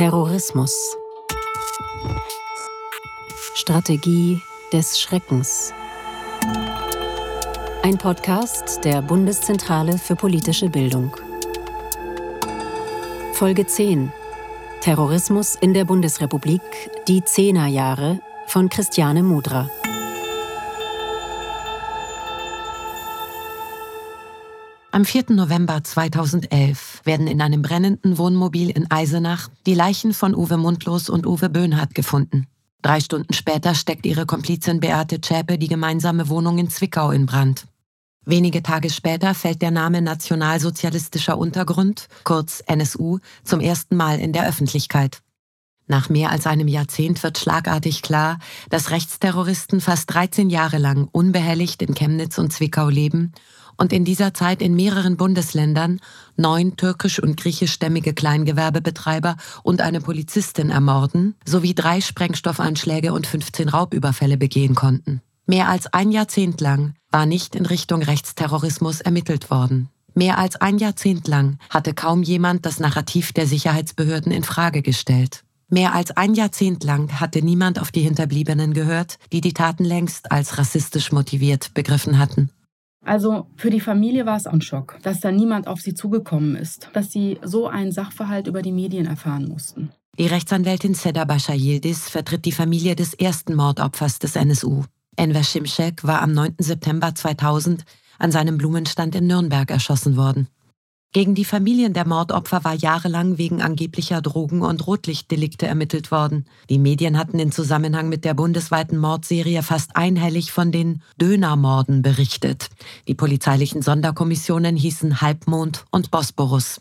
Terrorismus. Strategie des Schreckens. Ein Podcast der Bundeszentrale für politische Bildung. Folge 10. Terrorismus in der Bundesrepublik, die Zehnerjahre von Christiane Mudra. Am 4. November 2011 werden in einem brennenden Wohnmobil in Eisenach die Leichen von Uwe Mundlos und Uwe Böhnhardt gefunden. Drei Stunden später steckt ihre Komplizin Beate Zschäpe die gemeinsame Wohnung in Zwickau in Brand. Wenige Tage später fällt der Name Nationalsozialistischer Untergrund, kurz NSU, zum ersten Mal in der Öffentlichkeit. Nach mehr als einem Jahrzehnt wird schlagartig klar, dass Rechtsterroristen fast 13 Jahre lang unbehelligt in Chemnitz und Zwickau leben und in dieser Zeit in mehreren Bundesländern neun türkisch- und griechischstämmige Kleingewerbebetreiber und eine Polizistin ermorden, sowie drei Sprengstoffanschläge und 15 Raubüberfälle begehen konnten. Mehr als ein Jahrzehnt lang war nicht in Richtung Rechtsterrorismus ermittelt worden. Mehr als ein Jahrzehnt lang hatte kaum jemand das Narrativ der Sicherheitsbehörden in Frage gestellt. Mehr als ein Jahrzehnt lang hatte niemand auf die Hinterbliebenen gehört, die die Taten längst als rassistisch motiviert begriffen hatten. Also für die Familie war es ein Schock, dass da niemand auf sie zugekommen ist, dass sie so einen Sachverhalt über die Medien erfahren mussten. Die Rechtsanwältin Seda Bascha Yildiz vertritt die Familie des ersten Mordopfers des NSU. Enver Şimşek war am 9. September 2000 an seinem Blumenstand in Nürnberg erschossen worden. Gegen die Familien der Mordopfer war jahrelang wegen angeblicher Drogen- und Rotlichtdelikte ermittelt worden. Die Medien hatten in Zusammenhang mit der bundesweiten Mordserie fast einhellig von den Dönermorden berichtet. Die polizeilichen Sonderkommissionen hießen Halbmond und Bosporus.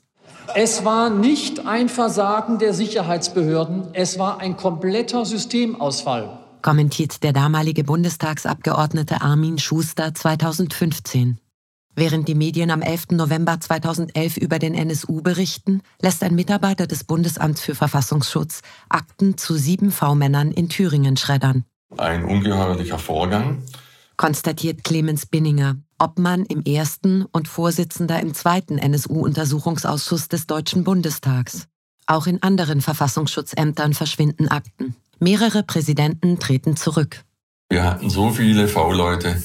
Es war nicht ein Versagen der Sicherheitsbehörden, es war ein kompletter Systemausfall. Kommentiert der damalige Bundestagsabgeordnete Armin Schuster 2015. Während die Medien am 11. November 2011 über den NSU berichten, lässt ein Mitarbeiter des Bundesamts für Verfassungsschutz Akten zu sieben V-Männern in Thüringen schreddern. Ein ungeheuerlicher Vorgang, konstatiert Clemens Binninger, Obmann im ersten und Vorsitzender im zweiten NSU-Untersuchungsausschuss des Deutschen Bundestags. Auch in anderen Verfassungsschutzämtern verschwinden Akten. Mehrere Präsidenten treten zurück. Wir hatten so viele V-Leute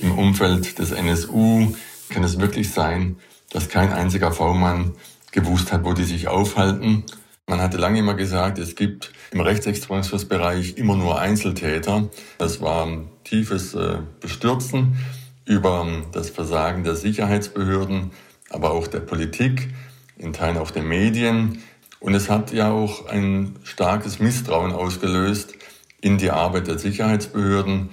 im Umfeld des NSU, kann es wirklich sein, dass kein einziger V-Mann gewusst hat, wo die sich aufhalten. Man hatte lange immer gesagt, es gibt im Rechtsextremismusbereich immer nur Einzeltäter. Das war ein tiefes äh, Bestürzen über das Versagen der Sicherheitsbehörden, aber auch der Politik, in Teilen auch der Medien. Und es hat ja auch ein starkes Misstrauen ausgelöst in die Arbeit der Sicherheitsbehörden.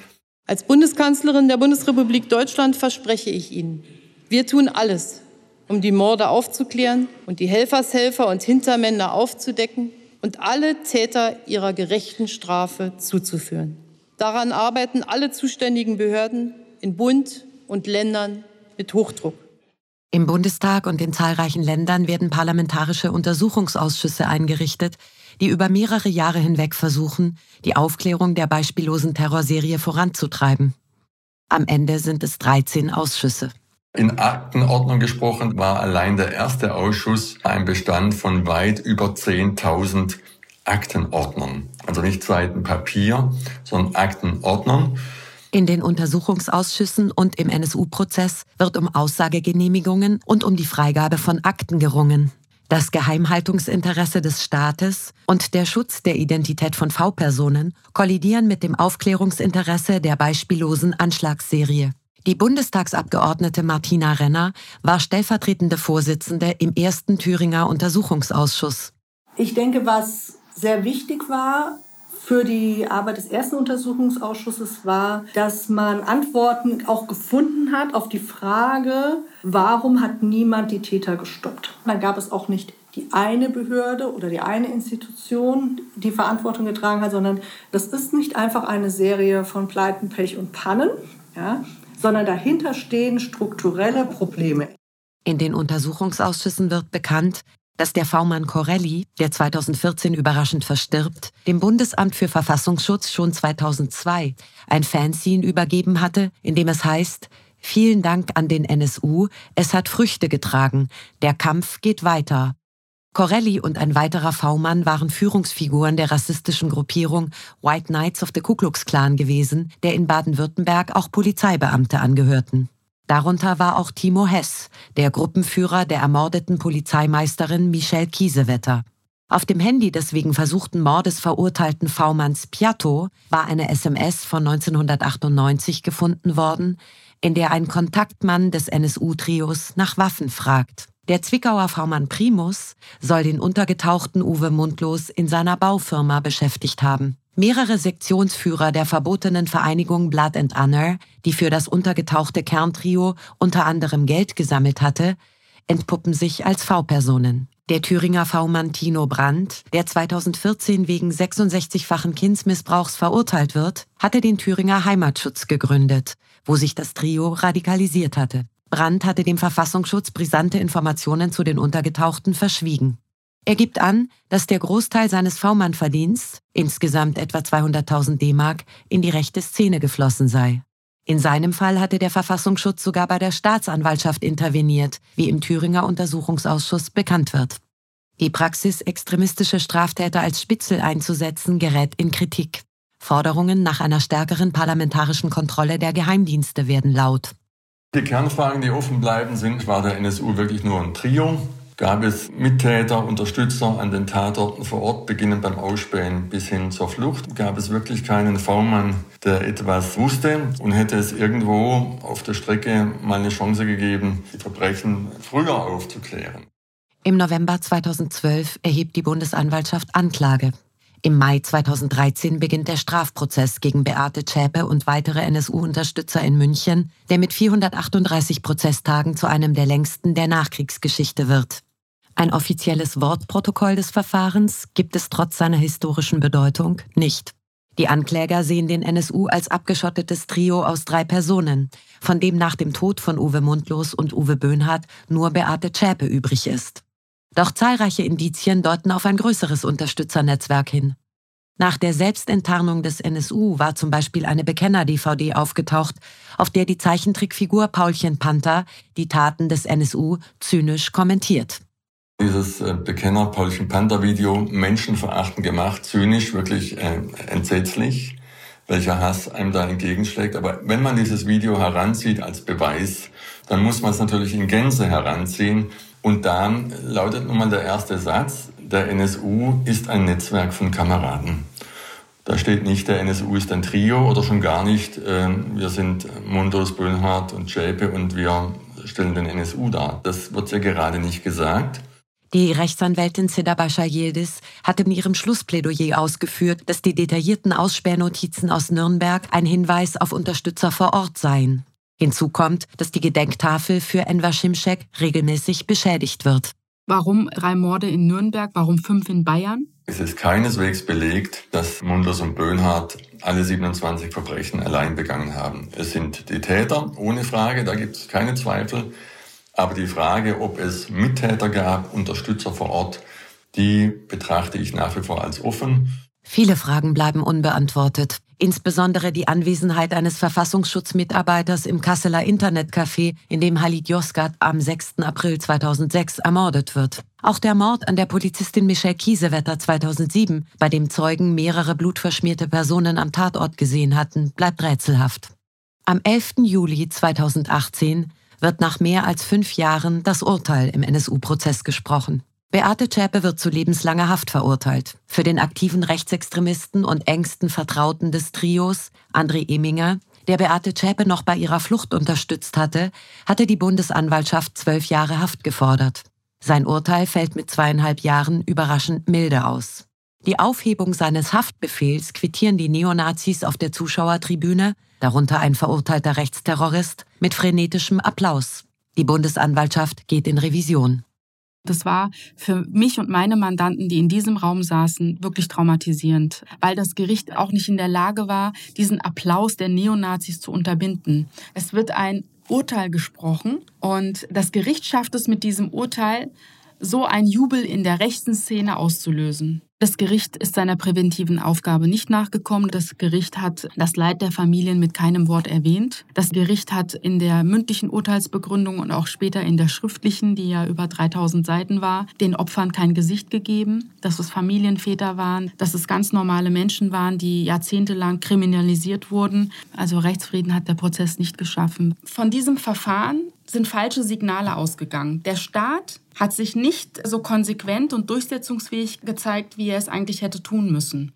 Als Bundeskanzlerin der Bundesrepublik Deutschland verspreche ich Ihnen, wir tun alles, um die Morde aufzuklären und die Helfershelfer und Hintermänner aufzudecken und alle Täter ihrer gerechten Strafe zuzuführen. Daran arbeiten alle zuständigen Behörden in Bund und Ländern mit Hochdruck. Im Bundestag und in zahlreichen Ländern werden parlamentarische Untersuchungsausschüsse eingerichtet, die über mehrere Jahre hinweg versuchen, die Aufklärung der beispiellosen Terrorserie voranzutreiben. Am Ende sind es 13 Ausschüsse. In Aktenordnung gesprochen war allein der erste Ausschuss ein Bestand von weit über 10.000 Aktenordnern. Also nicht Seiten Papier, sondern Aktenordnern. In den Untersuchungsausschüssen und im NSU-Prozess wird um Aussagegenehmigungen und um die Freigabe von Akten gerungen. Das Geheimhaltungsinteresse des Staates und der Schutz der Identität von V-Personen kollidieren mit dem Aufklärungsinteresse der beispiellosen Anschlagsserie. Die Bundestagsabgeordnete Martina Renner war stellvertretende Vorsitzende im ersten Thüringer Untersuchungsausschuss. Ich denke, was sehr wichtig war für die Arbeit des ersten Untersuchungsausschusses war, dass man Antworten auch gefunden hat auf die Frage, warum hat niemand die Täter gestoppt. Dann gab es auch nicht die eine Behörde oder die eine Institution, die Verantwortung getragen hat, sondern das ist nicht einfach eine Serie von Pleiten, Pech und Pannen, ja, sondern dahinter stehen strukturelle Probleme. In den Untersuchungsausschüssen wird bekannt, dass der V-Mann Corelli, der 2014 überraschend verstirbt, dem Bundesamt für Verfassungsschutz schon 2002 ein Fanzine übergeben hatte, in dem es heißt, Vielen Dank an den NSU, es hat Früchte getragen, der Kampf geht weiter. Corelli und ein weiterer V-Mann waren Führungsfiguren der rassistischen Gruppierung White Knights of the Ku Klux Klan gewesen, der in Baden-Württemberg auch Polizeibeamte angehörten. Darunter war auch Timo Hess, der Gruppenführer der ermordeten Polizeimeisterin Michelle Kiesewetter. Auf dem Handy des wegen versuchten Mordes verurteilten V-Manns Piatto war eine SMS von 1998 gefunden worden, in der ein Kontaktmann des NSU-Trios nach Waffen fragt. Der Zwickauer V-Mann Primus soll den untergetauchten Uwe Mundlos in seiner Baufirma beschäftigt haben. Mehrere Sektionsführer der verbotenen Vereinigung Blood and Honor, die für das untergetauchte Kerntrio unter anderem Geld gesammelt hatte, entpuppen sich als V-Personen. Der Thüringer V-Mann Tino Brandt, der 2014 wegen 66-fachen Kindsmissbrauchs verurteilt wird, hatte den Thüringer Heimatschutz gegründet, wo sich das Trio radikalisiert hatte. Brandt hatte dem Verfassungsschutz brisante Informationen zu den Untergetauchten verschwiegen. Er gibt an, dass der Großteil seines V-Mann-Verdienst, insgesamt etwa 200.000 D-Mark, in die rechte Szene geflossen sei. In seinem Fall hatte der Verfassungsschutz sogar bei der Staatsanwaltschaft interveniert, wie im Thüringer Untersuchungsausschuss bekannt wird. Die Praxis, extremistische Straftäter als Spitzel einzusetzen, gerät in Kritik. Forderungen nach einer stärkeren parlamentarischen Kontrolle der Geheimdienste werden laut. Die Kernfragen, die offen bleiben, sind, war der NSU wirklich nur ein Trio? Gab es Mittäter, Unterstützer an den Tatorten vor Ort, beginnend beim Ausspähen bis hin zur Flucht? Gab es wirklich keinen V-Mann, der etwas wusste und hätte es irgendwo auf der Strecke mal eine Chance gegeben, die Verbrechen früher aufzuklären? Im November 2012 erhebt die Bundesanwaltschaft Anklage im Mai 2013 beginnt der Strafprozess gegen Beate Zschäpe und weitere NSU-Unterstützer in München, der mit 438 Prozesstagen zu einem der längsten der Nachkriegsgeschichte wird. Ein offizielles Wortprotokoll des Verfahrens gibt es trotz seiner historischen Bedeutung nicht. Die Ankläger sehen den NSU als abgeschottetes Trio aus drei Personen, von dem nach dem Tod von Uwe Mundlos und Uwe Böhnhardt nur Beate Zschäpe übrig ist. Doch zahlreiche Indizien deuten auf ein größeres Unterstützernetzwerk hin. Nach der Selbstenttarnung des NSU war zum Beispiel eine Bekenner-DVD aufgetaucht, auf der die Zeichentrickfigur Paulchen Panther die Taten des NSU zynisch kommentiert. Dieses äh, Bekenner Paulchen Panther Video menschenverachtend gemacht, zynisch, wirklich äh, entsetzlich, welcher Hass einem da entgegenschlägt. Aber wenn man dieses Video heranzieht als Beweis, dann muss man es natürlich in Gänze heranziehen und da lautet nun mal der erste Satz, der NSU ist ein Netzwerk von Kameraden. Da steht nicht, der NSU ist ein Trio oder schon gar nicht, äh, wir sind Mundos, Böhnhardt und Schäpe und wir stellen den NSU dar. Das wird ja gerade nicht gesagt. Die Rechtsanwältin Sedabascha Yildiz hat in ihrem Schlussplädoyer ausgeführt, dass die detaillierten Aussperrnotizen aus Nürnberg ein Hinweis auf Unterstützer vor Ort seien. Hinzu kommt, dass die Gedenktafel für Enver Schimschek regelmäßig beschädigt wird. Warum drei Morde in Nürnberg, warum fünf in Bayern? Es ist keineswegs belegt, dass Munders und Böhnhardt alle 27 Verbrechen allein begangen haben. Es sind die Täter, ohne Frage, da gibt es keine Zweifel. Aber die Frage, ob es Mittäter gab, Unterstützer vor Ort, die betrachte ich nach wie vor als offen. Viele Fragen bleiben unbeantwortet. Insbesondere die Anwesenheit eines Verfassungsschutzmitarbeiters im Kasseler Internetcafé, in dem Halid Yozgat am 6. April 2006 ermordet wird. Auch der Mord an der Polizistin Michelle Kiesewetter 2007, bei dem Zeugen mehrere blutverschmierte Personen am Tatort gesehen hatten, bleibt rätselhaft. Am 11. Juli 2018 wird nach mehr als fünf Jahren das Urteil im NSU-Prozess gesprochen. Beate Zschäpe wird zu lebenslanger Haft verurteilt. Für den aktiven Rechtsextremisten und engsten Vertrauten des Trios, André Eminger, der Beate Zschäpe noch bei ihrer Flucht unterstützt hatte, hatte die Bundesanwaltschaft zwölf Jahre Haft gefordert. Sein Urteil fällt mit zweieinhalb Jahren überraschend milde aus. Die Aufhebung seines Haftbefehls quittieren die Neonazis auf der Zuschauertribüne, darunter ein verurteilter Rechtsterrorist, mit frenetischem Applaus. Die Bundesanwaltschaft geht in Revision. Das war für mich und meine Mandanten, die in diesem Raum saßen, wirklich traumatisierend, weil das Gericht auch nicht in der Lage war, diesen Applaus der Neonazis zu unterbinden. Es wird ein Urteil gesprochen und das Gericht schafft es mit diesem Urteil, so ein Jubel in der rechten Szene auszulösen. Das Gericht ist seiner präventiven Aufgabe nicht nachgekommen. Das Gericht hat das Leid der Familien mit keinem Wort erwähnt. Das Gericht hat in der mündlichen Urteilsbegründung und auch später in der schriftlichen, die ja über 3000 Seiten war, den Opfern kein Gesicht gegeben, dass es Familienväter waren, dass es ganz normale Menschen waren, die jahrzehntelang kriminalisiert wurden. Also Rechtsfrieden hat der Prozess nicht geschaffen. Von diesem Verfahren sind falsche Signale ausgegangen. Der Staat hat sich nicht so konsequent und durchsetzungsfähig gezeigt, wie er es eigentlich hätte tun müssen.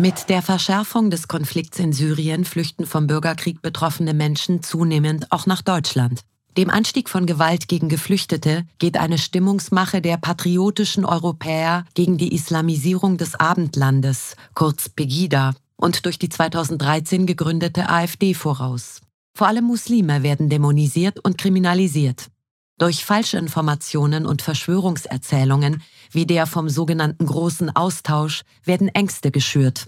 Mit der Verschärfung des Konflikts in Syrien flüchten vom Bürgerkrieg betroffene Menschen zunehmend auch nach Deutschland. Dem Anstieg von Gewalt gegen Geflüchtete geht eine Stimmungsmache der patriotischen Europäer gegen die Islamisierung des Abendlandes, kurz Pegida, und durch die 2013 gegründete AfD voraus. Vor allem Muslime werden dämonisiert und kriminalisiert. Durch Falschinformationen und Verschwörungserzählungen wie der vom sogenannten großen Austausch werden Ängste geschürt.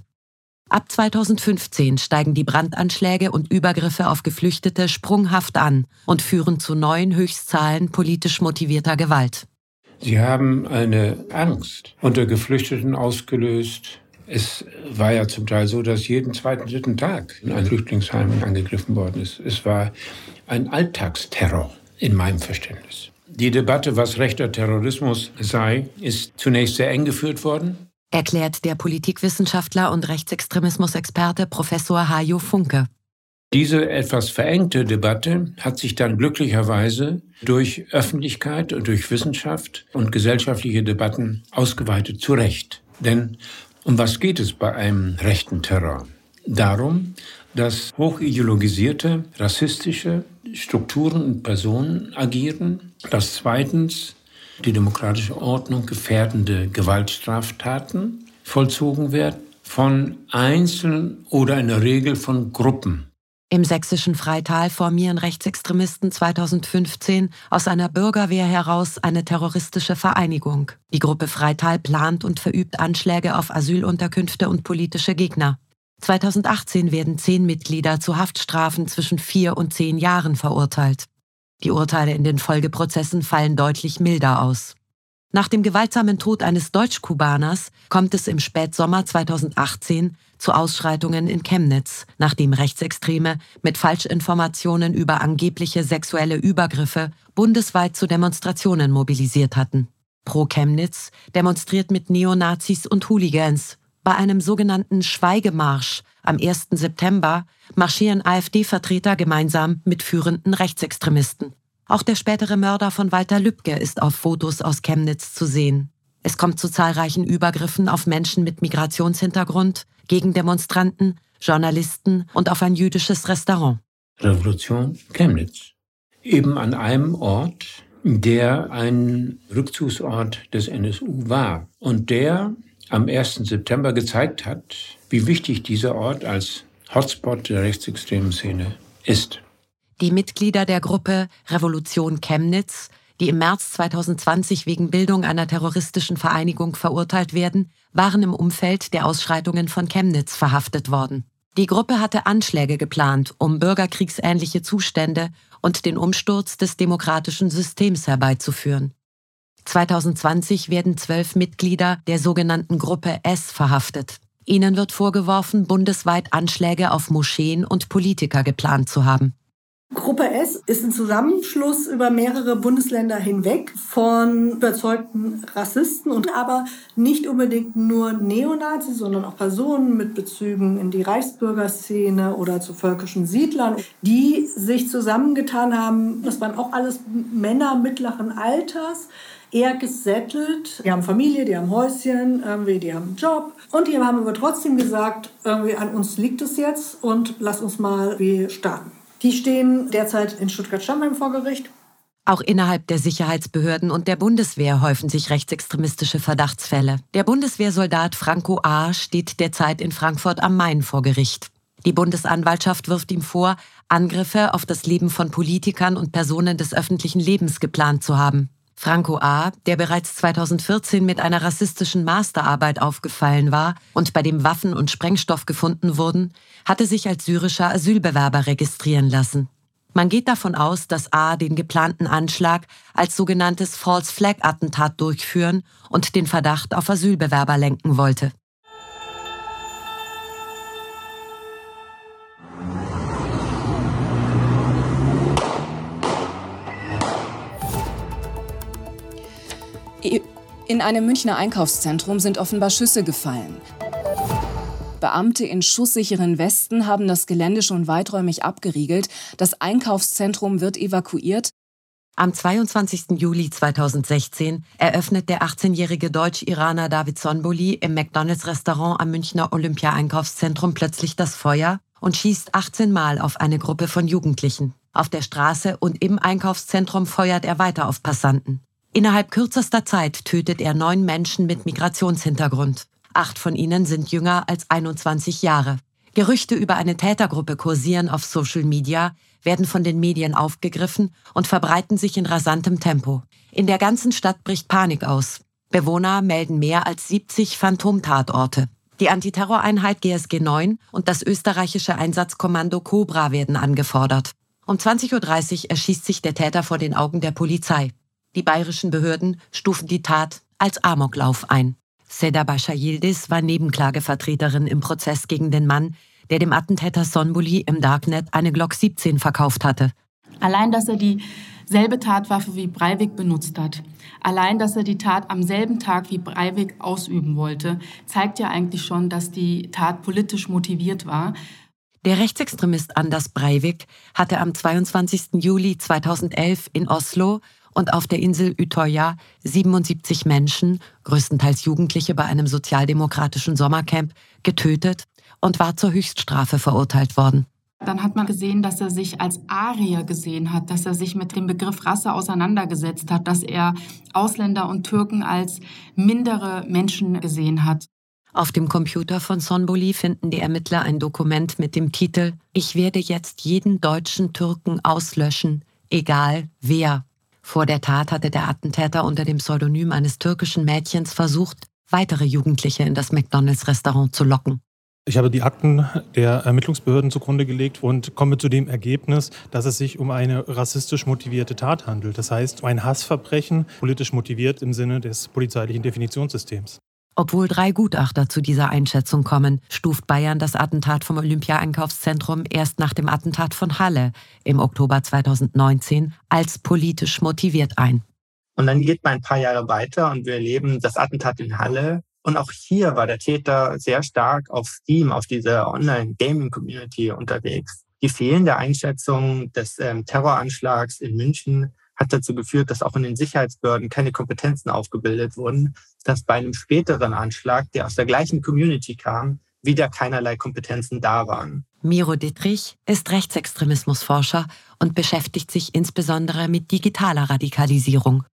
Ab 2015 steigen die Brandanschläge und Übergriffe auf Geflüchtete sprunghaft an und führen zu neuen Höchstzahlen politisch motivierter Gewalt. Sie haben eine Angst unter Geflüchteten ausgelöst. Es war ja zum Teil so, dass jeden zweiten, dritten Tag ein Flüchtlingsheim angegriffen worden ist. Es war ein Alltagsterror in meinem Verständnis. Die Debatte, was rechter Terrorismus sei, ist zunächst sehr eng geführt worden erklärt der Politikwissenschaftler und Rechtsextremismusexperte Professor Hajo Funke. Diese etwas verengte Debatte hat sich dann glücklicherweise durch Öffentlichkeit und durch Wissenschaft und gesellschaftliche Debatten ausgeweitet zu Recht. Denn um was geht es bei einem rechten Terror? Darum, dass hochideologisierte, rassistische Strukturen und Personen agieren, dass zweitens die demokratische Ordnung gefährdende Gewaltstraftaten vollzogen werden von Einzelnen oder in der Regel von Gruppen. Im sächsischen Freital formieren Rechtsextremisten 2015 aus einer Bürgerwehr heraus eine terroristische Vereinigung. Die Gruppe Freital plant und verübt Anschläge auf Asylunterkünfte und politische Gegner. 2018 werden zehn Mitglieder zu Haftstrafen zwischen vier und zehn Jahren verurteilt. Die Urteile in den Folgeprozessen fallen deutlich milder aus. Nach dem gewaltsamen Tod eines Deutsch-Kubaners kommt es im Spätsommer 2018 zu Ausschreitungen in Chemnitz, nachdem Rechtsextreme mit Falschinformationen über angebliche sexuelle Übergriffe bundesweit zu Demonstrationen mobilisiert hatten. Pro Chemnitz demonstriert mit Neonazis und Hooligans. Bei einem sogenannten Schweigemarsch am 1. September marschieren AfD-Vertreter gemeinsam mit führenden Rechtsextremisten. Auch der spätere Mörder von Walter Lübcke ist auf Fotos aus Chemnitz zu sehen. Es kommt zu zahlreichen Übergriffen auf Menschen mit Migrationshintergrund, gegen Demonstranten, Journalisten und auf ein jüdisches Restaurant. Revolution Chemnitz. Eben an einem Ort, der ein Rückzugsort des NSU war und der am 1. September gezeigt hat, wie wichtig dieser Ort als Hotspot der rechtsextremen Szene ist. Die Mitglieder der Gruppe Revolution Chemnitz, die im März 2020 wegen Bildung einer terroristischen Vereinigung verurteilt werden, waren im Umfeld der Ausschreitungen von Chemnitz verhaftet worden. Die Gruppe hatte Anschläge geplant, um bürgerkriegsähnliche Zustände und den Umsturz des demokratischen Systems herbeizuführen. 2020 werden zwölf Mitglieder der sogenannten Gruppe S verhaftet. Ihnen wird vorgeworfen, bundesweit Anschläge auf Moscheen und Politiker geplant zu haben. Gruppe S ist ein Zusammenschluss über mehrere Bundesländer hinweg von überzeugten Rassisten und aber nicht unbedingt nur Neonazis, sondern auch Personen mit Bezügen in die Reichsbürgerszene oder zu völkischen Siedlern, die sich zusammengetan haben. Das waren auch alles Männer mittleren Alters, eher gesettelt. Die haben Familie, die haben Häuschen, irgendwie, die haben einen Job. Und die haben aber trotzdem gesagt, irgendwie an uns liegt es jetzt und lass uns mal starten. Die stehen derzeit in Stuttgart-Stammheim vor Gericht. Auch innerhalb der Sicherheitsbehörden und der Bundeswehr häufen sich rechtsextremistische Verdachtsfälle. Der Bundeswehrsoldat Franco A. steht derzeit in Frankfurt am Main vor Gericht. Die Bundesanwaltschaft wirft ihm vor, Angriffe auf das Leben von Politikern und Personen des öffentlichen Lebens geplant zu haben. Franco A., der bereits 2014 mit einer rassistischen Masterarbeit aufgefallen war und bei dem Waffen und Sprengstoff gefunden wurden, hatte sich als syrischer Asylbewerber registrieren lassen. Man geht davon aus, dass A den geplanten Anschlag als sogenanntes False Flag Attentat durchführen und den Verdacht auf Asylbewerber lenken wollte. In einem Münchner Einkaufszentrum sind offenbar Schüsse gefallen. Beamte in schusssicheren Westen haben das Gelände schon weiträumig abgeriegelt. Das Einkaufszentrum wird evakuiert. Am 22. Juli 2016 eröffnet der 18-jährige Deutsch-Iraner David Sonboli im McDonalds-Restaurant am Münchner Olympia-Einkaufszentrum plötzlich das Feuer und schießt 18 Mal auf eine Gruppe von Jugendlichen. Auf der Straße und im Einkaufszentrum feuert er weiter auf Passanten. Innerhalb kürzester Zeit tötet er neun Menschen mit Migrationshintergrund. Acht von ihnen sind jünger als 21 Jahre. Gerüchte über eine Tätergruppe kursieren auf Social Media, werden von den Medien aufgegriffen und verbreiten sich in rasantem Tempo. In der ganzen Stadt bricht Panik aus. Bewohner melden mehr als 70 Phantomtatorte. Die Antiterroreinheit GSG 9 und das österreichische Einsatzkommando Cobra werden angefordert. Um 20.30 Uhr erschießt sich der Täter vor den Augen der Polizei. Die bayerischen Behörden stufen die Tat als Amoklauf ein. Seda Bascha Yildiz war Nebenklagevertreterin im Prozess gegen den Mann, der dem Attentäter Sonbuli im Darknet eine Glock 17 verkauft hatte. Allein, dass er dieselbe Tatwaffe wie Breivik benutzt hat, allein, dass er die Tat am selben Tag wie Breivik ausüben wollte, zeigt ja eigentlich schon, dass die Tat politisch motiviert war. Der Rechtsextremist Anders Breivik hatte am 22. Juli 2011 in Oslo und auf der Insel Utøya 77 Menschen, größtenteils Jugendliche bei einem sozialdemokratischen Sommercamp, getötet und war zur Höchststrafe verurteilt worden. Dann hat man gesehen, dass er sich als Arier gesehen hat, dass er sich mit dem Begriff Rasse auseinandergesetzt hat, dass er Ausländer und Türken als mindere Menschen gesehen hat. Auf dem Computer von Sonboli finden die Ermittler ein Dokument mit dem Titel Ich werde jetzt jeden deutschen Türken auslöschen, egal wer vor der Tat hatte der Attentäter unter dem Pseudonym eines türkischen Mädchens versucht, weitere Jugendliche in das McDonalds-Restaurant zu locken. Ich habe die Akten der Ermittlungsbehörden zugrunde gelegt und komme zu dem Ergebnis, dass es sich um eine rassistisch motivierte Tat handelt. Das heißt, um ein Hassverbrechen, politisch motiviert im Sinne des polizeilichen Definitionssystems. Obwohl drei Gutachter zu dieser Einschätzung kommen, stuft Bayern das Attentat vom Olympia-Einkaufszentrum erst nach dem Attentat von Halle im Oktober 2019 als politisch motiviert ein. Und dann geht man ein paar Jahre weiter und wir erleben das Attentat in Halle. Und auch hier war der Täter sehr stark auf Steam, auf dieser Online-Gaming-Community unterwegs. Die fehlende Einschätzung des ähm, Terroranschlags in München hat dazu geführt, dass auch in den Sicherheitsbehörden keine Kompetenzen aufgebildet wurden, dass bei einem späteren Anschlag, der aus der gleichen Community kam, wieder keinerlei Kompetenzen da waren. Miro Dittrich ist Rechtsextremismusforscher und beschäftigt sich insbesondere mit digitaler Radikalisierung.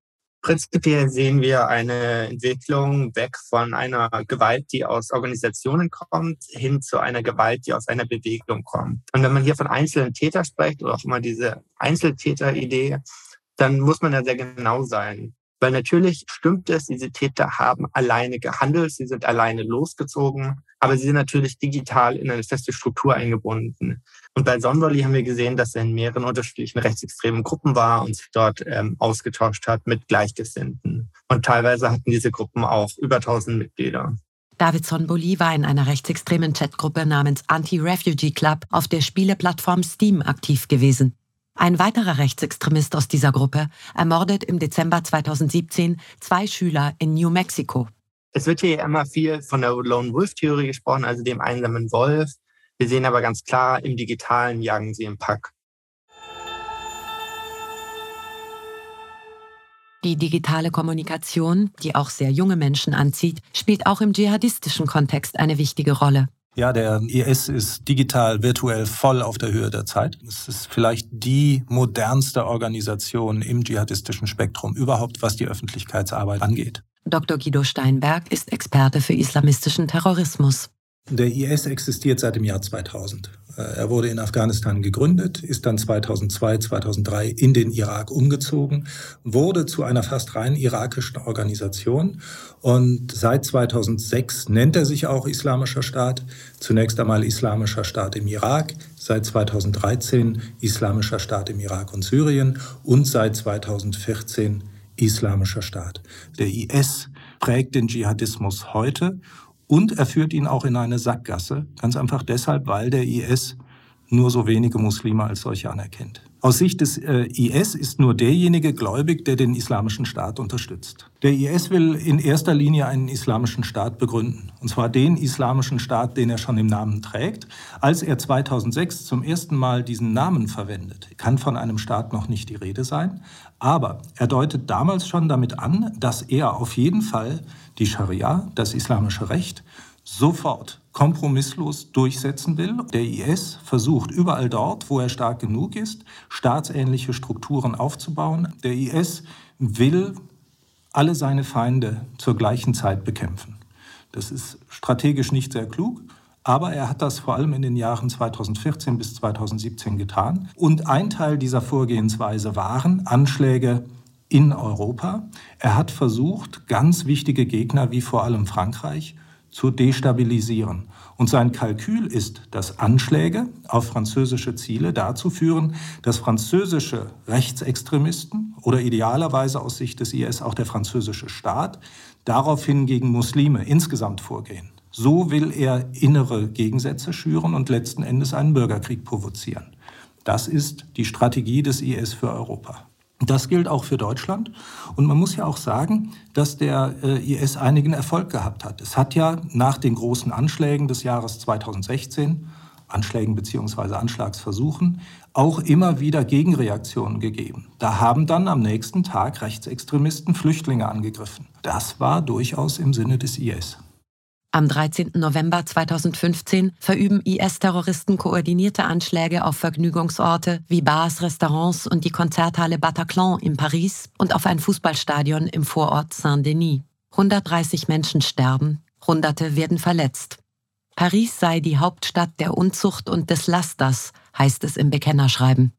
Prinzipiell sehen wir eine Entwicklung weg von einer Gewalt, die aus Organisationen kommt, hin zu einer Gewalt, die aus einer Bewegung kommt. Und wenn man hier von einzelnen Tätern spricht oder auch immer diese Einzeltäter-Idee, dann muss man ja sehr genau sein. Weil natürlich stimmt es, diese Täter haben alleine gehandelt, sie sind alleine losgezogen, aber sie sind natürlich digital in eine feste Struktur eingebunden. Und bei Sonderli haben wir gesehen, dass er in mehreren unterschiedlichen rechtsextremen Gruppen war und sich dort ähm, ausgetauscht hat mit Gleichgesinnten. Und teilweise hatten diese Gruppen auch über 1000 Mitglieder. David Sonboli war in einer rechtsextremen Chatgruppe namens Anti-Refugee Club auf der Spieleplattform Steam aktiv gewesen. Ein weiterer Rechtsextremist aus dieser Gruppe ermordet im Dezember 2017 zwei Schüler in New Mexico. Es wird hier immer viel von der Lone Wolf Theorie gesprochen, also dem einsamen Wolf. Wir sehen aber ganz klar, im Digitalen jagen sie im Pack. Die digitale Kommunikation, die auch sehr junge Menschen anzieht, spielt auch im dschihadistischen Kontext eine wichtige Rolle. Ja, der IS ist digital, virtuell voll auf der Höhe der Zeit. Es ist vielleicht die modernste Organisation im dschihadistischen Spektrum überhaupt, was die Öffentlichkeitsarbeit angeht. Dr. Guido Steinberg ist Experte für islamistischen Terrorismus. Der IS existiert seit dem Jahr 2000. Äh, er wurde in Afghanistan gegründet, ist dann 2002, 2003 in den Irak umgezogen, wurde zu einer fast rein irakischen Organisation und seit 2006 nennt er sich auch Islamischer Staat. Zunächst einmal Islamischer Staat im Irak, seit 2013 Islamischer Staat im Irak und Syrien und seit 2014 Islamischer Staat. Der IS prägt den Dschihadismus heute und er führt ihn auch in eine Sackgasse, ganz einfach deshalb, weil der IS nur so wenige Muslime als solche anerkennt. Aus Sicht des äh, IS ist nur derjenige gläubig, der den islamischen Staat unterstützt. Der IS will in erster Linie einen islamischen Staat begründen. Und zwar den islamischen Staat, den er schon im Namen trägt. Als er 2006 zum ersten Mal diesen Namen verwendet, kann von einem Staat noch nicht die Rede sein. Aber er deutet damals schon damit an, dass er auf jeden Fall die Scharia, das islamische Recht, sofort kompromisslos durchsetzen will. Der IS versucht überall dort, wo er stark genug ist, staatsähnliche Strukturen aufzubauen. Der IS will alle seine Feinde zur gleichen Zeit bekämpfen. Das ist strategisch nicht sehr klug, aber er hat das vor allem in den Jahren 2014 bis 2017 getan. Und ein Teil dieser Vorgehensweise waren Anschläge in Europa. Er hat versucht, ganz wichtige Gegner wie vor allem Frankreich zu destabilisieren. Und sein Kalkül ist, dass Anschläge auf französische Ziele dazu führen, dass französische Rechtsextremisten oder idealerweise aus Sicht des IS auch der französische Staat daraufhin gegen Muslime insgesamt vorgehen. So will er innere Gegensätze schüren und letzten Endes einen Bürgerkrieg provozieren. Das ist die Strategie des IS für Europa. Das gilt auch für Deutschland. Und man muss ja auch sagen, dass der äh, IS einigen Erfolg gehabt hat. Es hat ja nach den großen Anschlägen des Jahres 2016, Anschlägen bzw. Anschlagsversuchen, auch immer wieder Gegenreaktionen gegeben. Da haben dann am nächsten Tag Rechtsextremisten Flüchtlinge angegriffen. Das war durchaus im Sinne des IS. Am 13. November 2015 verüben IS-Terroristen koordinierte Anschläge auf Vergnügungsorte wie Bars, Restaurants und die Konzerthalle Bataclan in Paris und auf ein Fußballstadion im Vorort Saint-Denis. 130 Menschen sterben, Hunderte werden verletzt. Paris sei die Hauptstadt der Unzucht und des Lasters, heißt es im Bekennerschreiben.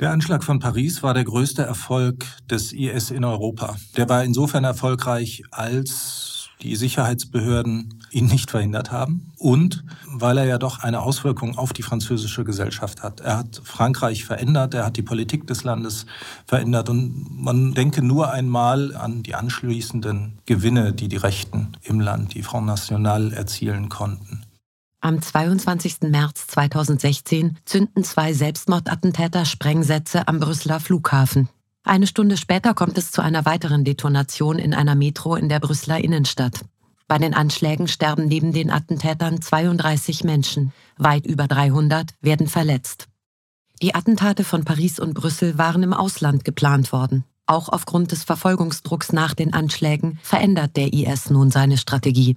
Der Anschlag von Paris war der größte Erfolg des IS in Europa. Der war insofern erfolgreich, als die Sicherheitsbehörden ihn nicht verhindert haben und weil er ja doch eine Auswirkung auf die französische Gesellschaft hat. Er hat Frankreich verändert, er hat die Politik des Landes verändert und man denke nur einmal an die anschließenden Gewinne, die die Rechten im Land, die Front National, erzielen konnten. Am 22. März 2016 zünden zwei Selbstmordattentäter Sprengsätze am Brüsseler Flughafen. Eine Stunde später kommt es zu einer weiteren Detonation in einer Metro in der Brüsseler Innenstadt. Bei den Anschlägen sterben neben den Attentätern 32 Menschen, weit über 300 werden verletzt. Die Attentate von Paris und Brüssel waren im Ausland geplant worden. Auch aufgrund des Verfolgungsdrucks nach den Anschlägen verändert der IS nun seine Strategie.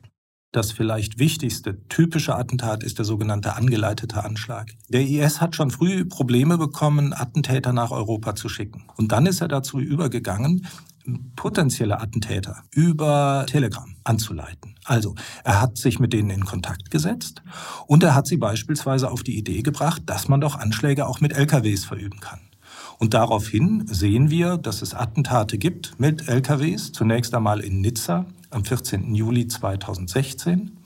Das vielleicht wichtigste typische Attentat ist der sogenannte angeleitete Anschlag. Der IS hat schon früh Probleme bekommen, Attentäter nach Europa zu schicken. Und dann ist er dazu übergegangen, potenzielle Attentäter über Telegram anzuleiten. Also er hat sich mit denen in Kontakt gesetzt und er hat sie beispielsweise auf die Idee gebracht, dass man doch Anschläge auch mit LKWs verüben kann. Und daraufhin sehen wir, dass es Attentate gibt mit LKWs, zunächst einmal in Nizza, am 14. Juli 2016.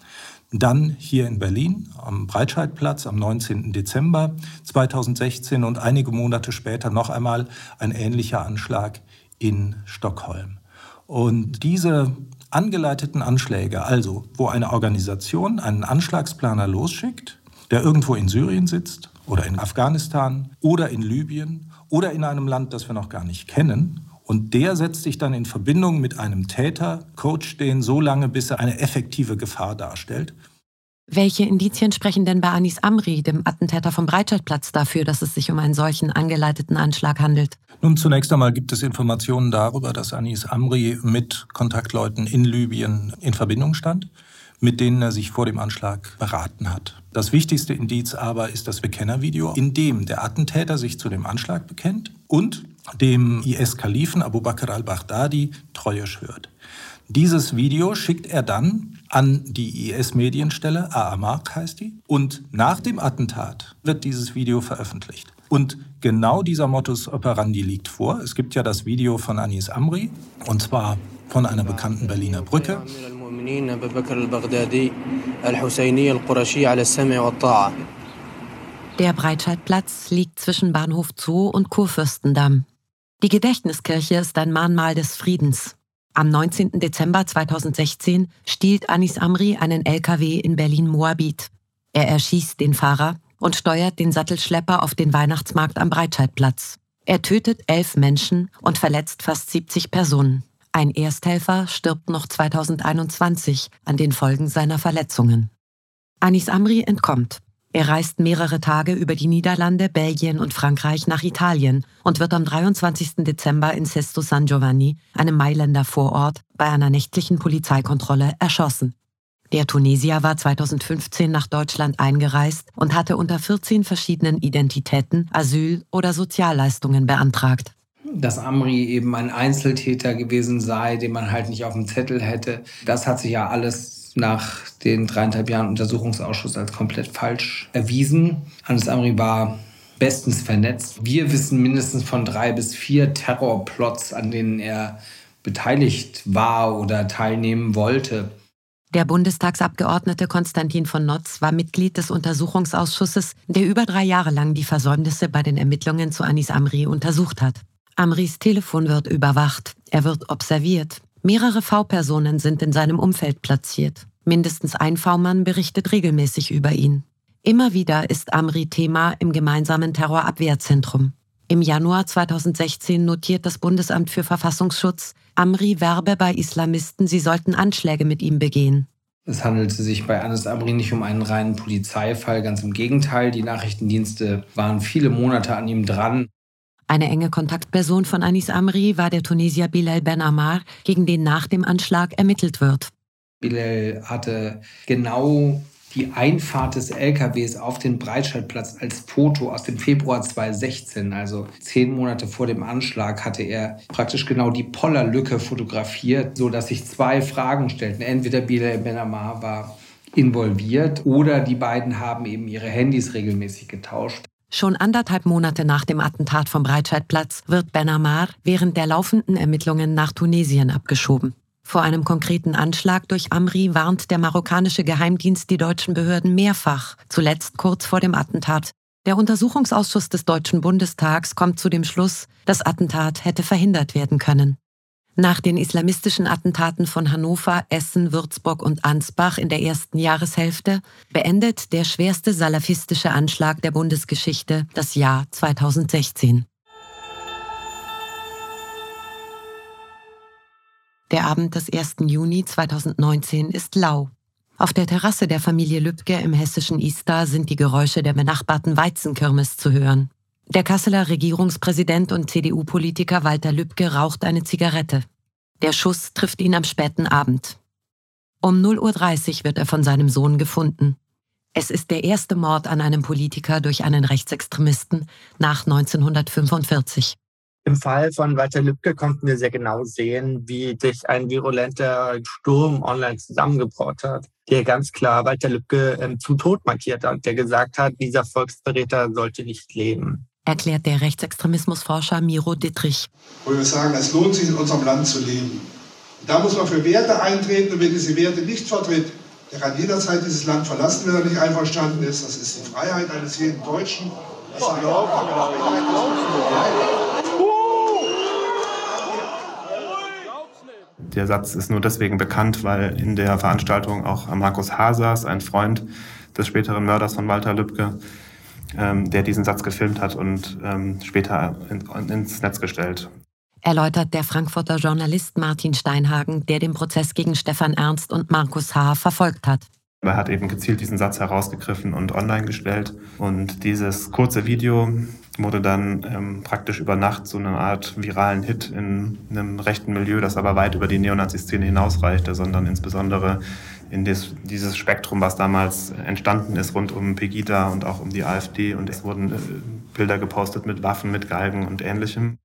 Dann hier in Berlin am Breitscheidplatz am 19. Dezember 2016 und einige Monate später noch einmal ein ähnlicher Anschlag in Stockholm. Und diese angeleiteten Anschläge, also wo eine Organisation einen Anschlagsplaner losschickt, der irgendwo in Syrien sitzt oder in Afghanistan oder in Libyen oder in einem Land, das wir noch gar nicht kennen, und der setzt sich dann in Verbindung mit einem Täter, coacht den so lange, bis er eine effektive Gefahr darstellt. Welche Indizien sprechen denn bei Anis Amri, dem Attentäter vom Breitscheidplatz, dafür, dass es sich um einen solchen angeleiteten Anschlag handelt? Nun, zunächst einmal gibt es Informationen darüber, dass Anis Amri mit Kontaktleuten in Libyen in Verbindung stand, mit denen er sich vor dem Anschlag beraten hat. Das wichtigste Indiz aber ist das Bekennervideo, in dem der Attentäter sich zu dem Anschlag bekennt und dem IS-Kalifen Abu Bakr al-Baghdadi Treue schwört. Dieses Video schickt er dann an die IS-Medienstelle, Aamark heißt die, und nach dem Attentat wird dieses Video veröffentlicht. Und genau dieser Modus operandi liegt vor. Es gibt ja das Video von Anis Amri, und zwar von einer bekannten Berliner Brücke. Der Breitscheidplatz liegt zwischen Bahnhof Zoo und Kurfürstendamm. Die Gedächtniskirche ist ein Mahnmal des Friedens. Am 19. Dezember 2016 stiehlt Anis Amri einen LKW in Berlin-Moabit. Er erschießt den Fahrer und steuert den Sattelschlepper auf den Weihnachtsmarkt am Breitscheidplatz. Er tötet elf Menschen und verletzt fast 70 Personen. Ein Ersthelfer stirbt noch 2021 an den Folgen seiner Verletzungen. Anis Amri entkommt. Er reist mehrere Tage über die Niederlande, Belgien und Frankreich nach Italien und wird am 23. Dezember in Sesto San Giovanni, einem Mailänder Vorort, bei einer nächtlichen Polizeikontrolle erschossen. Der Tunesier war 2015 nach Deutschland eingereist und hatte unter 14 verschiedenen Identitäten Asyl oder Sozialleistungen beantragt. Dass Amri eben ein Einzeltäter gewesen sei, den man halt nicht auf dem Zettel hätte, das hat sich ja alles nach den dreieinhalb Jahren Untersuchungsausschuss als komplett falsch erwiesen. Hannes Amri war bestens vernetzt. Wir wissen mindestens von drei bis vier Terrorplots, an denen er beteiligt war oder teilnehmen wollte. Der Bundestagsabgeordnete Konstantin von Notz war Mitglied des Untersuchungsausschusses, der über drei Jahre lang die Versäumnisse bei den Ermittlungen zu Anis Amri untersucht hat. Amris Telefon wird überwacht, er wird observiert, Mehrere V-Personen sind in seinem Umfeld platziert. Mindestens ein V-Mann berichtet regelmäßig über ihn. Immer wieder ist Amri Thema im gemeinsamen Terrorabwehrzentrum. Im Januar 2016 notiert das Bundesamt für Verfassungsschutz, Amri werbe bei Islamisten, sie sollten Anschläge mit ihm begehen. Es handelte sich bei Anis Amri nicht um einen reinen Polizeifall, ganz im Gegenteil. Die Nachrichtendienste waren viele Monate an ihm dran. Eine enge Kontaktperson von Anis Amri war der Tunesier Bilal Ben Ammar, gegen den nach dem Anschlag ermittelt wird. Bilal hatte genau die Einfahrt des LKWs auf den Breitscheidplatz als Foto aus dem Februar 2016, also zehn Monate vor dem Anschlag, hatte er praktisch genau die Pollerlücke fotografiert, sodass sich zwei Fragen stellten. Entweder Bilal Ben Ammar war involviert oder die beiden haben eben ihre Handys regelmäßig getauscht. Schon anderthalb Monate nach dem Attentat vom Breitscheidplatz wird Ben Amar während der laufenden Ermittlungen nach Tunesien abgeschoben. Vor einem konkreten Anschlag durch Amri warnt der marokkanische Geheimdienst die deutschen Behörden mehrfach, zuletzt kurz vor dem Attentat. Der Untersuchungsausschuss des Deutschen Bundestags kommt zu dem Schluss, das Attentat hätte verhindert werden können. Nach den islamistischen Attentaten von Hannover, Essen, Würzburg und Ansbach in der ersten Jahreshälfte beendet der schwerste salafistische Anschlag der Bundesgeschichte das Jahr 2016. Der Abend des 1. Juni 2019 ist lau. Auf der Terrasse der Familie Lübcke im hessischen Istar sind die Geräusche der benachbarten Weizenkirmes zu hören. Der Kasseler Regierungspräsident und CDU-Politiker Walter Lübcke raucht eine Zigarette. Der Schuss trifft ihn am späten Abend. Um 0.30 Uhr wird er von seinem Sohn gefunden. Es ist der erste Mord an einem Politiker durch einen Rechtsextremisten nach 1945. Im Fall von Walter Lübcke konnten wir sehr genau sehen, wie sich ein virulenter Sturm online zusammengebraut hat, der ganz klar Walter Lübcke ähm, zu Tod markiert hat, der gesagt hat, dieser Volksverräter sollte nicht leben erklärt der Rechtsextremismusforscher Miro Dittrich. Wo wir sagen, es lohnt sich in unserem Land zu leben. da muss man für Werte eintreten und wer diese Werte nicht vertritt, der kann jederzeit dieses Land verlassen, wenn er nicht einverstanden ist. Das ist die Freiheit eines jeden Deutschen. Der Satz ist nur deswegen bekannt, weil in der Veranstaltung auch Markus Hasas, ein Freund des späteren Mörders von Walter Lübcke, ähm, der diesen Satz gefilmt hat und ähm, später in, ins Netz gestellt. Erläutert der Frankfurter Journalist Martin Steinhagen, der den Prozess gegen Stefan Ernst und Markus H. verfolgt hat. Er hat eben gezielt diesen Satz herausgegriffen und online gestellt. Und dieses kurze Video wurde dann ähm, praktisch über Nacht so eine Art viralen Hit in einem rechten Milieu, das aber weit über die Neonazi-Szene hinausreichte, sondern insbesondere in des, dieses Spektrum, was damals entstanden ist rund um Pegida und auch um die AfD. Und es wurden äh, Bilder gepostet mit Waffen, mit Galgen und ähnlichem.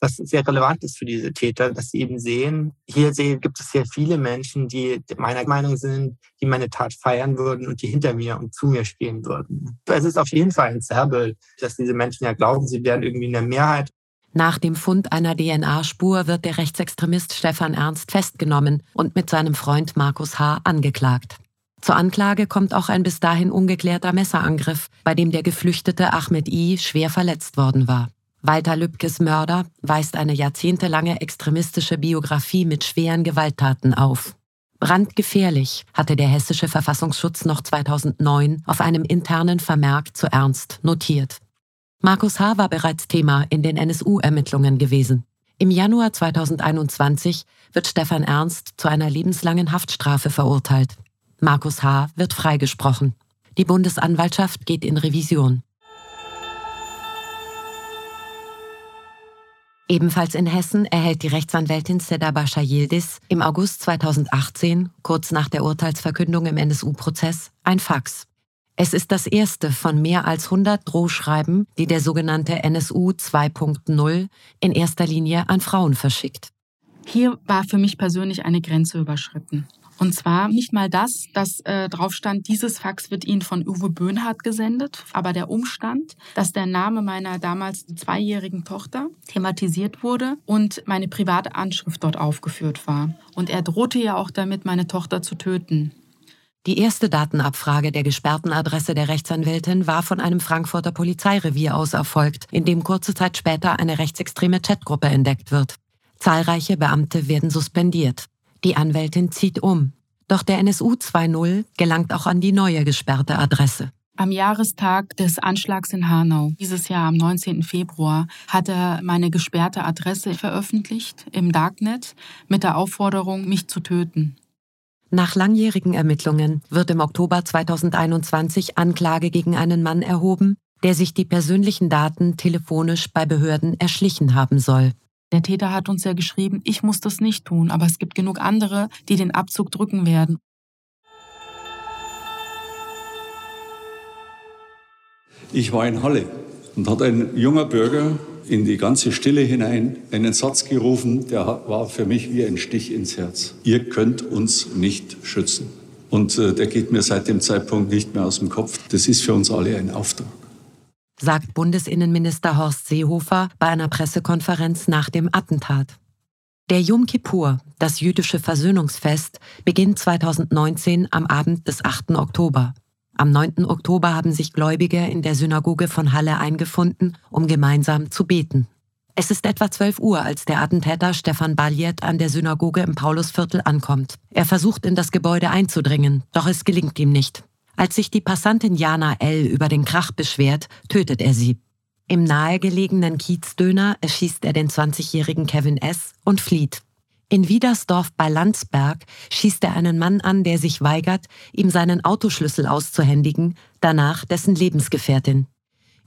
Was sehr relevant ist für diese Täter, dass sie eben sehen, hier gibt es sehr viele Menschen, die meiner Meinung sind, die meine Tat feiern würden und die hinter mir und zu mir stehen würden. Es ist auf jeden Fall ein Zerrbild, dass diese Menschen ja glauben, sie wären irgendwie in der Mehrheit. Nach dem Fund einer DNA-Spur wird der Rechtsextremist Stefan Ernst festgenommen und mit seinem Freund Markus H. angeklagt. Zur Anklage kommt auch ein bis dahin ungeklärter Messerangriff, bei dem der geflüchtete Ahmed I. schwer verletzt worden war. Walter Lübkes Mörder weist eine jahrzehntelange extremistische Biografie mit schweren Gewalttaten auf. Brandgefährlich hatte der hessische Verfassungsschutz noch 2009 auf einem internen Vermerk zu Ernst notiert. Markus H. war bereits Thema in den NSU-Ermittlungen gewesen. Im Januar 2021 wird Stefan Ernst zu einer lebenslangen Haftstrafe verurteilt. Markus H. wird freigesprochen. Die Bundesanwaltschaft geht in Revision. Ebenfalls in Hessen erhält die Rechtsanwältin Seda Bascha Yildiz im August 2018, kurz nach der Urteilsverkündung im NSU-Prozess, ein Fax. Es ist das erste von mehr als 100 Drohschreiben, die der sogenannte NSU 2.0 in erster Linie an Frauen verschickt. Hier war für mich persönlich eine Grenze überschritten. Und zwar nicht mal das, dass äh, drauf stand, dieses Fax wird Ihnen von Uwe Böhnhardt gesendet, aber der Umstand, dass der Name meiner damals zweijährigen Tochter thematisiert wurde und meine private Anschrift dort aufgeführt war. Und er drohte ja auch damit, meine Tochter zu töten. Die erste Datenabfrage der gesperrten Adresse der Rechtsanwältin war von einem Frankfurter Polizeirevier aus erfolgt, in dem kurze Zeit später eine rechtsextreme Chatgruppe entdeckt wird. Zahlreiche Beamte werden suspendiert. Die Anwältin zieht um. Doch der NSU 2.0 gelangt auch an die neue gesperrte Adresse. Am Jahrestag des Anschlags in Hanau, dieses Jahr am 19. Februar, hat er meine gesperrte Adresse veröffentlicht im Darknet mit der Aufforderung, mich zu töten. Nach langjährigen Ermittlungen wird im Oktober 2021 Anklage gegen einen Mann erhoben, der sich die persönlichen Daten telefonisch bei Behörden erschlichen haben soll. Der Täter hat uns ja geschrieben, ich muss das nicht tun, aber es gibt genug andere, die den Abzug drücken werden. Ich war in Halle und hat ein junger Bürger in die ganze Stille hinein einen Satz gerufen, der war für mich wie ein Stich ins Herz. Ihr könnt uns nicht schützen. Und äh, der geht mir seit dem Zeitpunkt nicht mehr aus dem Kopf. Das ist für uns alle ein Auftrag sagt Bundesinnenminister Horst Seehofer bei einer Pressekonferenz nach dem Attentat. Der Yom Kippur, das jüdische Versöhnungsfest, beginnt 2019 am Abend des 8. Oktober. Am 9. Oktober haben sich Gläubige in der Synagoge von Halle eingefunden, um gemeinsam zu beten. Es ist etwa 12 Uhr, als der Attentäter Stefan Baljet an der Synagoge im Paulusviertel ankommt. Er versucht in das Gebäude einzudringen, doch es gelingt ihm nicht. Als sich die Passantin Jana L. über den Krach beschwert, tötet er sie. Im nahegelegenen Kiezdöner erschießt er den 20-jährigen Kevin S. und flieht. In Wiedersdorf bei Landsberg schießt er einen Mann an, der sich weigert, ihm seinen Autoschlüssel auszuhändigen, danach dessen Lebensgefährtin.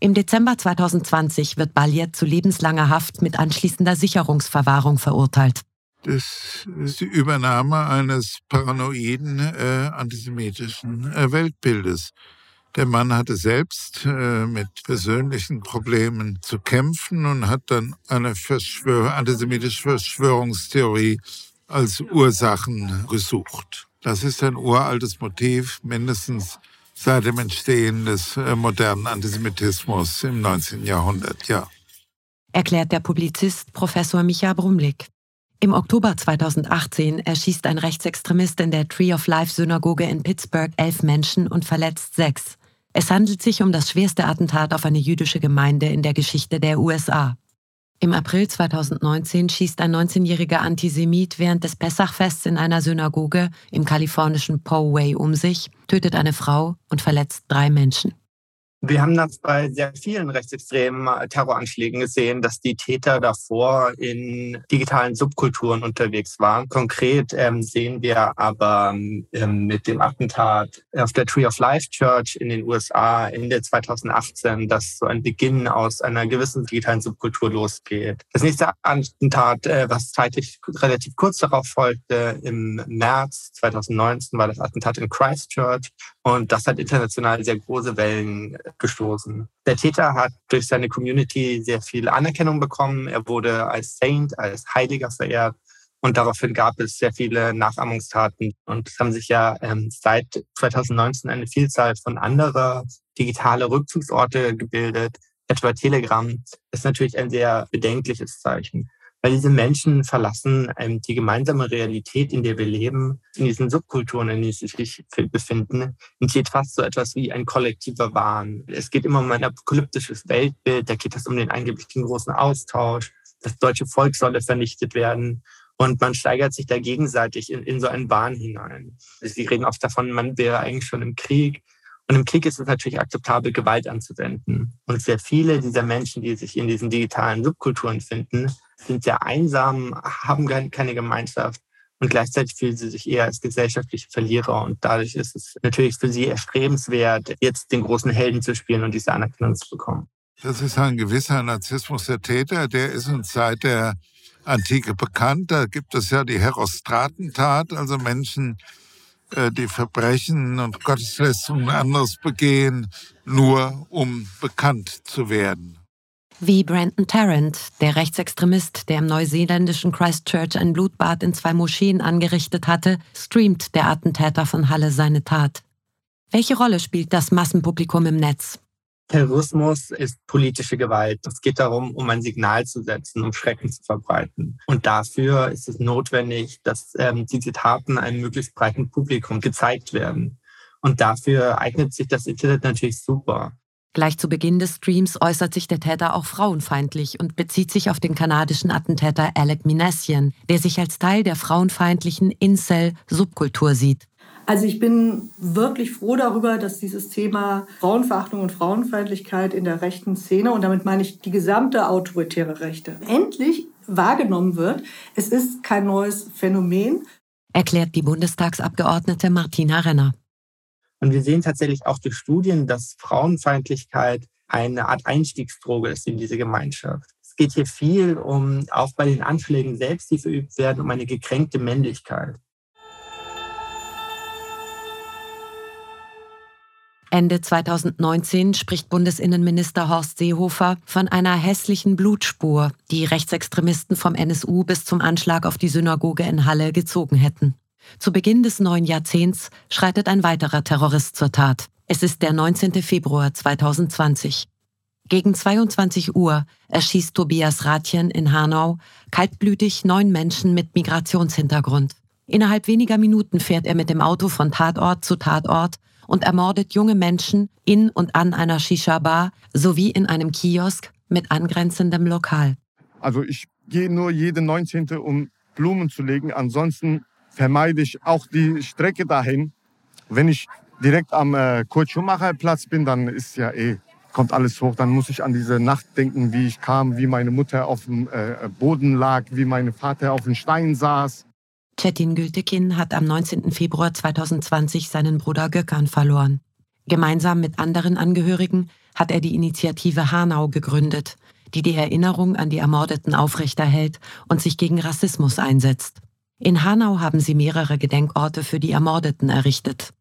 Im Dezember 2020 wird Baljet zu lebenslanger Haft mit anschließender Sicherungsverwahrung verurteilt. Das ist die Übernahme eines paranoiden äh, antisemitischen äh, Weltbildes. Der Mann hatte selbst äh, mit persönlichen Problemen zu kämpfen und hat dann eine Verschwör antisemitische Verschwörungstheorie als Ursachen gesucht. Das ist ein uraltes Motiv, mindestens seit dem Entstehen des äh, modernen Antisemitismus im 19. Jahrhundert, ja. Erklärt der Publizist Professor Micha Brumlik. Im Oktober 2018 erschießt ein Rechtsextremist in der Tree of Life Synagoge in Pittsburgh elf Menschen und verletzt sechs. Es handelt sich um das schwerste Attentat auf eine jüdische Gemeinde in der Geschichte der USA. Im April 2019 schießt ein 19-jähriger Antisemit während des Pessachfests in einer Synagoge im kalifornischen Poway um sich, tötet eine Frau und verletzt drei Menschen. Wir haben das bei sehr vielen rechtsextremen äh, Terroranschlägen gesehen, dass die Täter davor in digitalen Subkulturen unterwegs waren. Konkret ähm, sehen wir aber ähm, mit dem Attentat auf der Tree of Life Church in den USA Ende 2018, dass so ein Beginn aus einer gewissen digitalen Subkultur losgeht. Das nächste Attentat, äh, was zeitlich relativ kurz darauf folgte, im März 2019, war das Attentat in Christchurch. Und das hat international sehr große Wellen gestoßen. Der Täter hat durch seine Community sehr viel Anerkennung bekommen. Er wurde als Saint, als Heiliger verehrt. Und daraufhin gab es sehr viele Nachahmungstaten. Und es haben sich ja ähm, seit 2019 eine Vielzahl von anderer digitale Rückzugsorte gebildet, etwa Telegram. Ist natürlich ein sehr bedenkliches Zeichen. Weil diese Menschen verlassen ähm, die gemeinsame Realität, in der wir leben, in diesen Subkulturen, in denen sie sich befinden, entsteht fast so etwas wie ein kollektiver Wahn. Es geht immer um ein apokalyptisches Weltbild, da geht es um den angeblichen großen Austausch, das deutsche Volk solle vernichtet werden. Und man steigert sich da gegenseitig in, in so einen Wahn hinein. Sie reden oft davon, man wäre eigentlich schon im Krieg. Und im Krieg ist es natürlich akzeptabel, Gewalt anzuwenden. Und sehr viele dieser Menschen, die sich in diesen digitalen Subkulturen finden, sind sehr einsam, haben keine Gemeinschaft und gleichzeitig fühlen sie sich eher als gesellschaftliche Verlierer. Und dadurch ist es natürlich für sie erstrebenswert, jetzt den großen Helden zu spielen und diese Anerkennung zu bekommen. Das ist ein gewisser Narzissmus der Täter, der ist uns seit der Antike bekannt. Da gibt es ja die Herostratentat, also Menschen, äh, die Verbrechen und Gotteslästerungen anderes begehen, nur um bekannt zu werden. Wie Brandon Tarrant, der Rechtsextremist, der im neuseeländischen Christchurch ein Blutbad in zwei Moscheen angerichtet hatte, streamt der Attentäter von Halle seine Tat. Welche Rolle spielt das Massenpublikum im Netz? Terrorismus ist politische Gewalt. Es geht darum, um ein Signal zu setzen, um Schrecken zu verbreiten. Und dafür ist es notwendig, dass ähm, diese Taten einem möglichst breiten Publikum gezeigt werden. Und dafür eignet sich das Internet natürlich super. Gleich zu Beginn des Streams äußert sich der Täter auch frauenfeindlich und bezieht sich auf den kanadischen Attentäter Alec Minassian, der sich als Teil der frauenfeindlichen Incel-Subkultur sieht. Also ich bin wirklich froh darüber, dass dieses Thema Frauenverachtung und Frauenfeindlichkeit in der rechten Szene, und damit meine ich die gesamte autoritäre Rechte, endlich wahrgenommen wird. Es ist kein neues Phänomen. Erklärt die Bundestagsabgeordnete Martina Renner. Und wir sehen tatsächlich auch durch Studien, dass Frauenfeindlichkeit eine Art Einstiegsdroge ist in diese Gemeinschaft. Es geht hier viel um, auch bei den Anschlägen selbst, die verübt werden, um eine gekränkte Männlichkeit. Ende 2019 spricht Bundesinnenminister Horst Seehofer von einer hässlichen Blutspur, die Rechtsextremisten vom NSU bis zum Anschlag auf die Synagoge in Halle gezogen hätten. Zu Beginn des neuen Jahrzehnts schreitet ein weiterer Terrorist zur Tat. Es ist der 19. Februar 2020. Gegen 22 Uhr erschießt Tobias Rathjen in Hanau kaltblütig neun Menschen mit Migrationshintergrund. Innerhalb weniger Minuten fährt er mit dem Auto von Tatort zu Tatort und ermordet junge Menschen in und an einer Shisha-Bar sowie in einem Kiosk mit angrenzendem Lokal. Also ich gehe nur jeden 19. um Blumen zu legen. Ansonsten vermeide ich auch die Strecke dahin. Wenn ich direkt am äh, Kurt-Schumacher-Platz bin, dann ist ja eh, kommt alles hoch. Dann muss ich an diese Nacht denken, wie ich kam, wie meine Mutter auf dem äh, Boden lag, wie mein Vater auf dem Stein saß. Cetin Gültekin hat am 19. Februar 2020 seinen Bruder Gökhan verloren. Gemeinsam mit anderen Angehörigen hat er die Initiative Hanau gegründet, die die Erinnerung an die Ermordeten aufrechterhält und sich gegen Rassismus einsetzt. In Hanau haben sie mehrere Gedenkorte für die Ermordeten errichtet.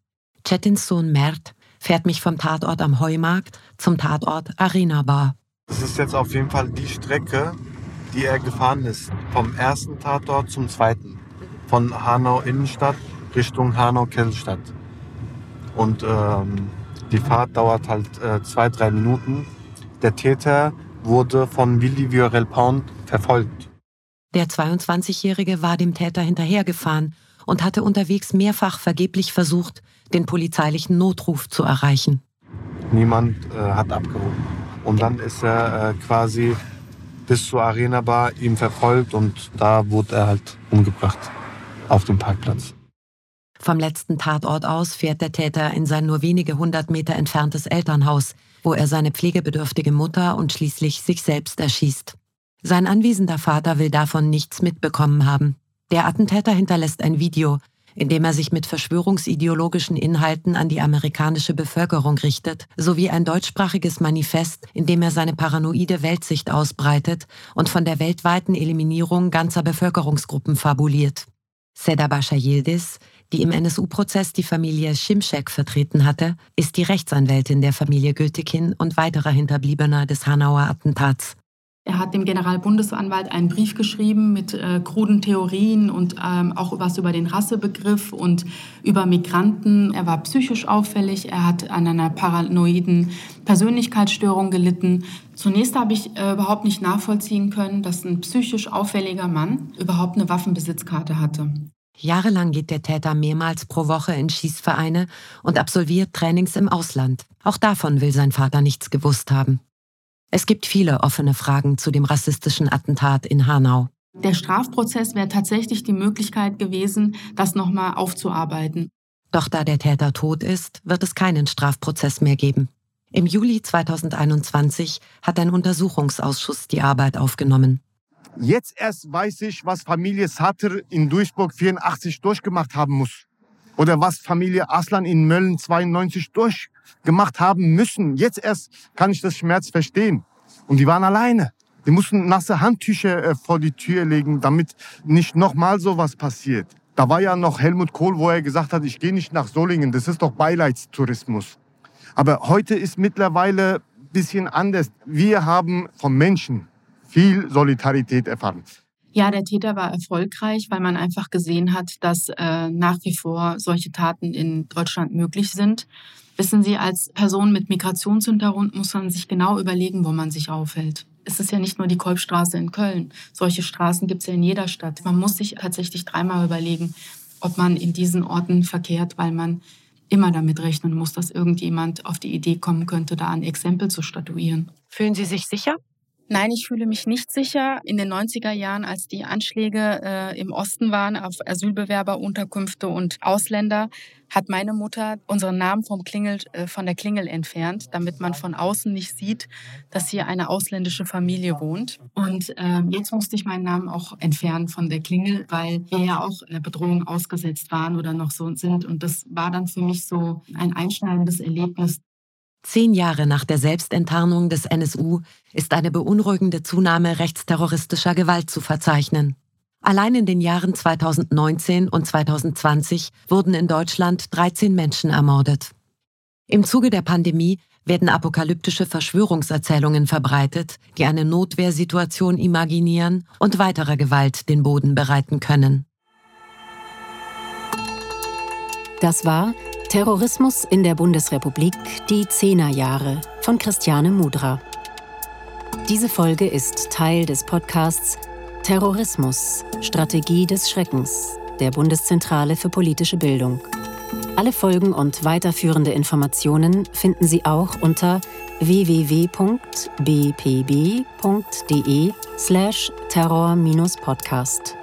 Cetins Sohn Mert fährt mich vom Tatort am Heumarkt zum Tatort Arena Bar. Das ist jetzt auf jeden Fall die Strecke, die er gefahren ist, vom ersten Tatort zum zweiten von Hanau Innenstadt Richtung Hanau Kennstadt. Und ähm, die Fahrt dauert halt äh, zwei, drei Minuten. Der Täter wurde von Willi Viorel Pound verfolgt. Der 22-Jährige war dem Täter hinterhergefahren und hatte unterwegs mehrfach vergeblich versucht, den polizeilichen Notruf zu erreichen. Niemand äh, hat abgehoben. Und dann ist er äh, quasi bis zur Arena Bar ihm verfolgt und da wurde er halt umgebracht auf dem Parkplatz. Vom letzten Tatort aus fährt der Täter in sein nur wenige hundert Meter entferntes Elternhaus, wo er seine pflegebedürftige Mutter und schließlich sich selbst erschießt. Sein anwesender Vater will davon nichts mitbekommen haben. Der Attentäter hinterlässt ein Video, in dem er sich mit verschwörungsideologischen Inhalten an die amerikanische Bevölkerung richtet, sowie ein deutschsprachiges Manifest, in dem er seine paranoide Weltsicht ausbreitet und von der weltweiten Eliminierung ganzer Bevölkerungsgruppen fabuliert. Seda Bascha Yildiz, die im NSU-Prozess die Familie Schimschek vertreten hatte, ist die Rechtsanwältin der Familie Gültekin und weiterer Hinterbliebener des Hanauer Attentats. Er hat dem Generalbundesanwalt einen Brief geschrieben mit äh, kruden Theorien und ähm, auch was über den Rassebegriff und über Migranten. Er war psychisch auffällig, er hat an einer paranoiden Persönlichkeitsstörung gelitten. Zunächst habe ich äh, überhaupt nicht nachvollziehen können, dass ein psychisch auffälliger Mann überhaupt eine Waffenbesitzkarte hatte. Jahrelang geht der Täter mehrmals pro Woche in Schießvereine und absolviert Trainings im Ausland. Auch davon will sein Vater nichts gewusst haben. Es gibt viele offene Fragen zu dem rassistischen Attentat in Hanau. Der Strafprozess wäre tatsächlich die Möglichkeit gewesen, das nochmal aufzuarbeiten. Doch da der Täter tot ist, wird es keinen Strafprozess mehr geben. Im Juli 2021 hat ein Untersuchungsausschuss die Arbeit aufgenommen. Jetzt erst weiß ich, was Familie Satter in Duisburg 84 durchgemacht haben muss. Oder was Familie Aslan in Mölln 92 durchgemacht haben müssen. Jetzt erst kann ich das Schmerz verstehen. Und die waren alleine. Die mussten nasse Handtücher äh, vor die Tür legen, damit nicht nochmal sowas passiert. Da war ja noch Helmut Kohl, wo er gesagt hat, ich gehe nicht nach Solingen, das ist doch Beileidstourismus. Aber heute ist mittlerweile ein bisschen anders. Wir haben vom Menschen viel Solidarität erfahren. Ja, der Täter war erfolgreich, weil man einfach gesehen hat, dass äh, nach wie vor solche Taten in Deutschland möglich sind. Wissen Sie, als Person mit Migrationshintergrund muss man sich genau überlegen, wo man sich aufhält. Es ist ja nicht nur die Kolbstraße in Köln. Solche Straßen gibt es ja in jeder Stadt. Man muss sich tatsächlich dreimal überlegen, ob man in diesen Orten verkehrt, weil man immer damit rechnen muss, dass irgendjemand auf die Idee kommen könnte, da ein Exempel zu statuieren. Fühlen Sie sich sicher? Nein, ich fühle mich nicht sicher. In den 90er Jahren, als die Anschläge äh, im Osten waren auf Asylbewerberunterkünfte und Ausländer, hat meine Mutter unseren Namen vom Klingel, äh, von der Klingel entfernt, damit man von außen nicht sieht, dass hier eine ausländische Familie wohnt. Und äh, jetzt musste ich meinen Namen auch entfernen von der Klingel, weil wir ja auch einer Bedrohung ausgesetzt waren oder noch so sind. Und das war dann für mich so ein einschneidendes Erlebnis. Zehn Jahre nach der Selbstenttarnung des NSU ist eine beunruhigende Zunahme rechtsterroristischer Gewalt zu verzeichnen. Allein in den Jahren 2019 und 2020 wurden in Deutschland 13 Menschen ermordet. Im Zuge der Pandemie werden apokalyptische Verschwörungserzählungen verbreitet, die eine Notwehrsituation imaginieren und weiterer Gewalt den Boden bereiten können. Das war Terrorismus in der Bundesrepublik, die Zehnerjahre von Christiane Mudra. Diese Folge ist Teil des Podcasts Terrorismus, Strategie des Schreckens der Bundeszentrale für politische Bildung. Alle Folgen und weiterführende Informationen finden Sie auch unter www.bpb.de slash terror-podcast.